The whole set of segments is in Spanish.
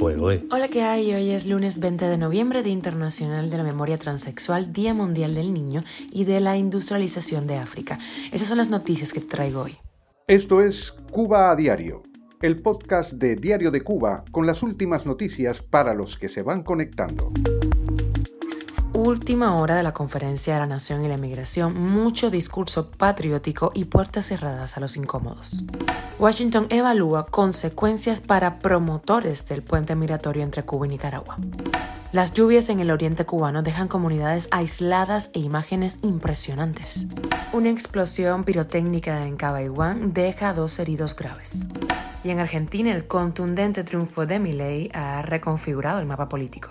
Hola, ¿qué hay? Hoy es lunes 20 de noviembre, Día Internacional de la Memoria Transexual, Día Mundial del Niño y de la Industrialización de África. Esas son las noticias que traigo hoy. Esto es Cuba a Diario, el podcast de Diario de Cuba con las últimas noticias para los que se van conectando última hora de la Conferencia de la Nación y la Emigración, mucho discurso patriótico y puertas cerradas a los incómodos. Washington evalúa consecuencias para promotores del puente migratorio entre Cuba y Nicaragua. Las lluvias en el oriente cubano dejan comunidades aisladas e imágenes impresionantes. Una explosión pirotécnica en Cabaiguán deja dos heridos graves. Y en Argentina el contundente triunfo de Milei ha reconfigurado el mapa político.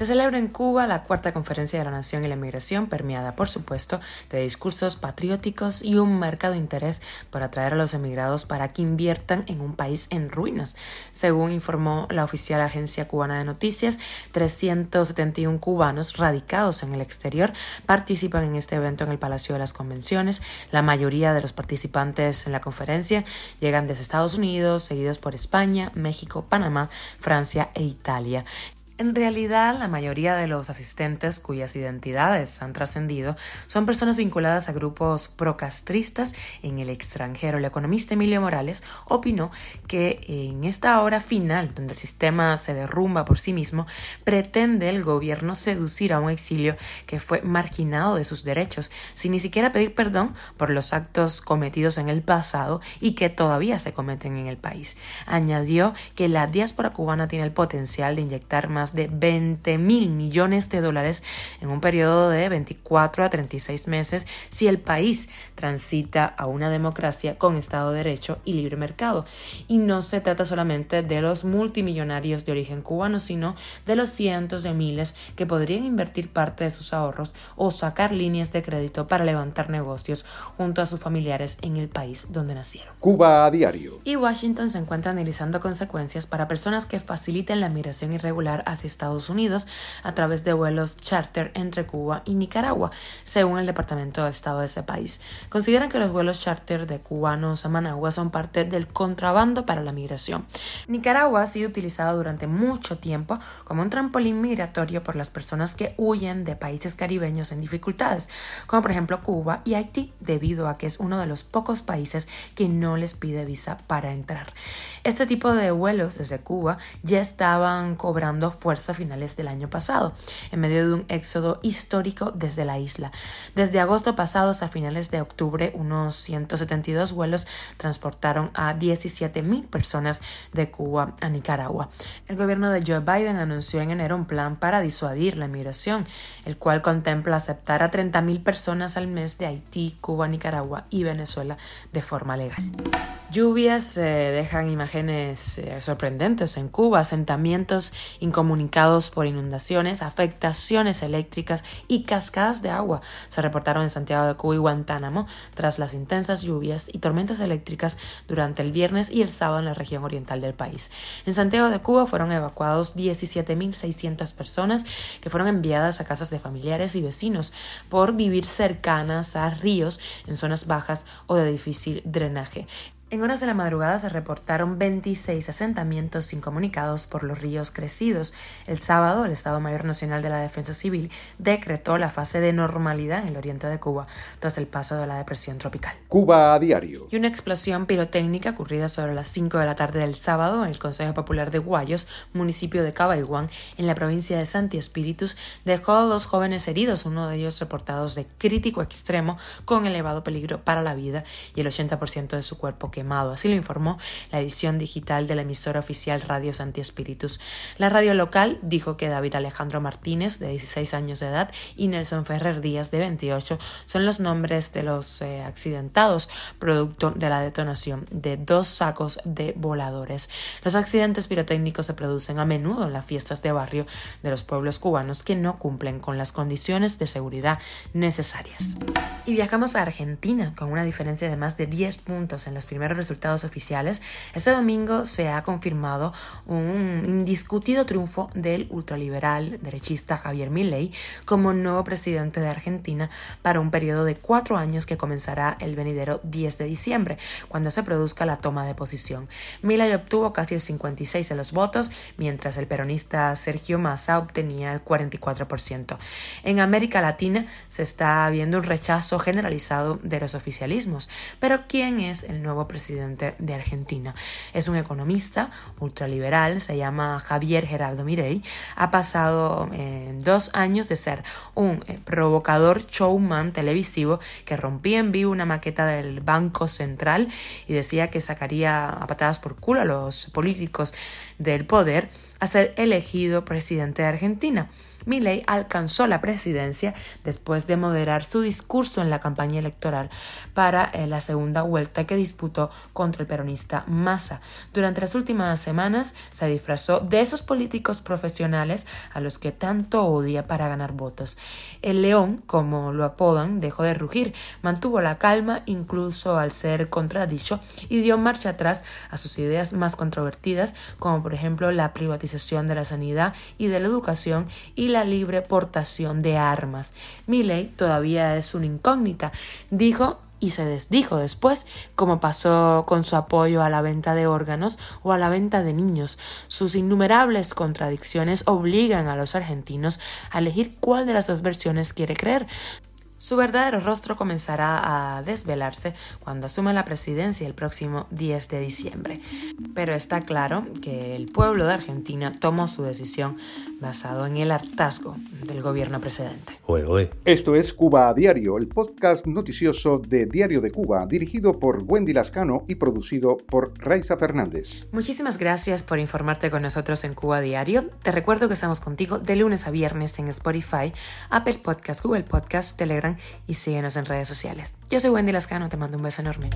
Se celebra en Cuba la cuarta conferencia de la Nación y la Migración, permeada, por supuesto, de discursos patrióticos y un marcado interés por atraer a los emigrados para que inviertan en un país en ruinas. Según informó la oficial agencia cubana de noticias, 371 cubanos radicados en el exterior participan en este evento en el Palacio de las Convenciones. La mayoría de los participantes en la conferencia llegan desde Estados Unidos, seguidos por España, México, Panamá, Francia e Italia. En realidad, la mayoría de los asistentes cuyas identidades han trascendido son personas vinculadas a grupos procastristas en el extranjero. El economista Emilio Morales opinó que en esta hora final, donde el sistema se derrumba por sí mismo, pretende el gobierno seducir a un exilio que fue marginado de sus derechos, sin ni siquiera pedir perdón por los actos cometidos en el pasado y que todavía se cometen en el país. Añadió que la diáspora cubana tiene el potencial de inyectar más de 20 mil millones de dólares en un periodo de 24 a 36 meses si el país transita a una democracia con Estado de Derecho y libre mercado. Y no se trata solamente de los multimillonarios de origen cubano, sino de los cientos de miles que podrían invertir parte de sus ahorros o sacar líneas de crédito para levantar negocios junto a sus familiares en el país donde nacieron. Cuba a diario. Y Washington se encuentra analizando consecuencias para personas que faciliten la migración irregular hacia Estados Unidos a través de vuelos charter entre Cuba y Nicaragua, según el Departamento de Estado de ese país. Consideran que los vuelos charter de cubanos a Managua son parte del contrabando para la migración. Nicaragua ha sido utilizado durante mucho tiempo como un trampolín migratorio por las personas que huyen de países caribeños en dificultades, como por ejemplo Cuba y Haití, debido a que es uno de los pocos países que no les pide visa para entrar. Este tipo de vuelos desde Cuba ya estaban cobrando fuerza a finales del año pasado, en medio de un éxodo histórico desde la isla. Desde agosto pasado hasta finales de octubre, unos 172 vuelos transportaron a 17.000 personas de Cuba a Nicaragua. El gobierno de Joe Biden anunció en enero un plan para disuadir la migración, el cual contempla aceptar a 30.000 personas al mes de Haití, Cuba, Nicaragua y Venezuela de forma legal. Lluvias eh, dejan imágenes eh, sorprendentes en Cuba, asentamientos incomunicados por inundaciones, afectaciones eléctricas y cascadas de agua se reportaron en Santiago de Cuba y Guantánamo tras las intensas lluvias y tormentas eléctricas durante el viernes y el sábado en la región oriental del país. En Santiago de Cuba fueron evacuados 17.600 personas que fueron enviadas a casas de familiares y vecinos por vivir cercanas a ríos en zonas bajas o de difícil drenaje. En horas de la madrugada se reportaron 26 asentamientos incomunicados por los ríos crecidos. El sábado, el Estado Mayor Nacional de la Defensa Civil decretó la fase de normalidad en el oriente de Cuba tras el paso de la depresión tropical. Cuba a diario. Y una explosión pirotécnica ocurrida sobre las 5 de la tarde del sábado en el Consejo Popular de Guayos, municipio de Cabaiguán, en la provincia de Santi Espíritus, dejó a dos jóvenes heridos, uno de ellos reportados de crítico extremo con elevado peligro para la vida y el 80% de su cuerpo que Así lo informó la edición digital de la emisora oficial Radio Santi Espíritus. La radio local dijo que David Alejandro Martínez, de 16 años de edad, y Nelson Ferrer Díaz, de 28, son los nombres de los eh, accidentados, producto de la detonación de dos sacos de voladores. Los accidentes pirotécnicos se producen a menudo en las fiestas de barrio de los pueblos cubanos que no cumplen con las condiciones de seguridad necesarias. Y viajamos a Argentina con una diferencia de más de 10 puntos en los primeros resultados oficiales, este domingo se ha confirmado un indiscutido triunfo del ultraliberal derechista Javier Milei como nuevo presidente de Argentina para un periodo de cuatro años que comenzará el venidero 10 de diciembre, cuando se produzca la toma de posición. Milei obtuvo casi el 56 de los votos, mientras el peronista Sergio Massa obtenía el 44%. En América Latina se está viendo un rechazo generalizado de los oficialismos. Pero ¿quién es el nuevo presidente de Argentina? Es un economista ultraliberal, se llama Javier Gerardo Mirei. Ha pasado eh, dos años de ser un eh, provocador showman televisivo que rompía en vivo una maqueta del Banco Central y decía que sacaría a patadas por culo a los políticos del poder a ser elegido presidente de Argentina. Milley alcanzó la presidencia después de moderar su discurso en la campaña electoral para eh, la segunda vuelta que disputó contra el peronista Massa. Durante las últimas semanas se disfrazó de esos políticos profesionales a los que tanto odia para ganar votos. El león, como lo apodan, dejó de rugir, mantuvo la calma incluso al ser contradicho y dio marcha atrás a sus ideas más controvertidas, como por ejemplo la privatización de la sanidad y de la educación y la libre portación de armas. Milley todavía es una incógnita, dijo y se desdijo después, como pasó con su apoyo a la venta de órganos o a la venta de niños. Sus innumerables contradicciones obligan a los argentinos a elegir cuál de las dos versiones quiere creer. Su verdadero rostro comenzará a desvelarse cuando asume la presidencia el próximo 10 de diciembre. Pero está claro que el pueblo de Argentina tomó su decisión basado en el hartazgo del gobierno precedente. Esto es Cuba a Diario, el podcast noticioso de Diario de Cuba, dirigido por Wendy Lascano y producido por Raiza Fernández. Muchísimas gracias por informarte con nosotros en Cuba a Diario. Te recuerdo que estamos contigo de lunes a viernes en Spotify, Apple Podcast, Google Podcast, Telegram y síguenos en redes sociales. Yo soy Wendy Lascano, te mando un beso enorme.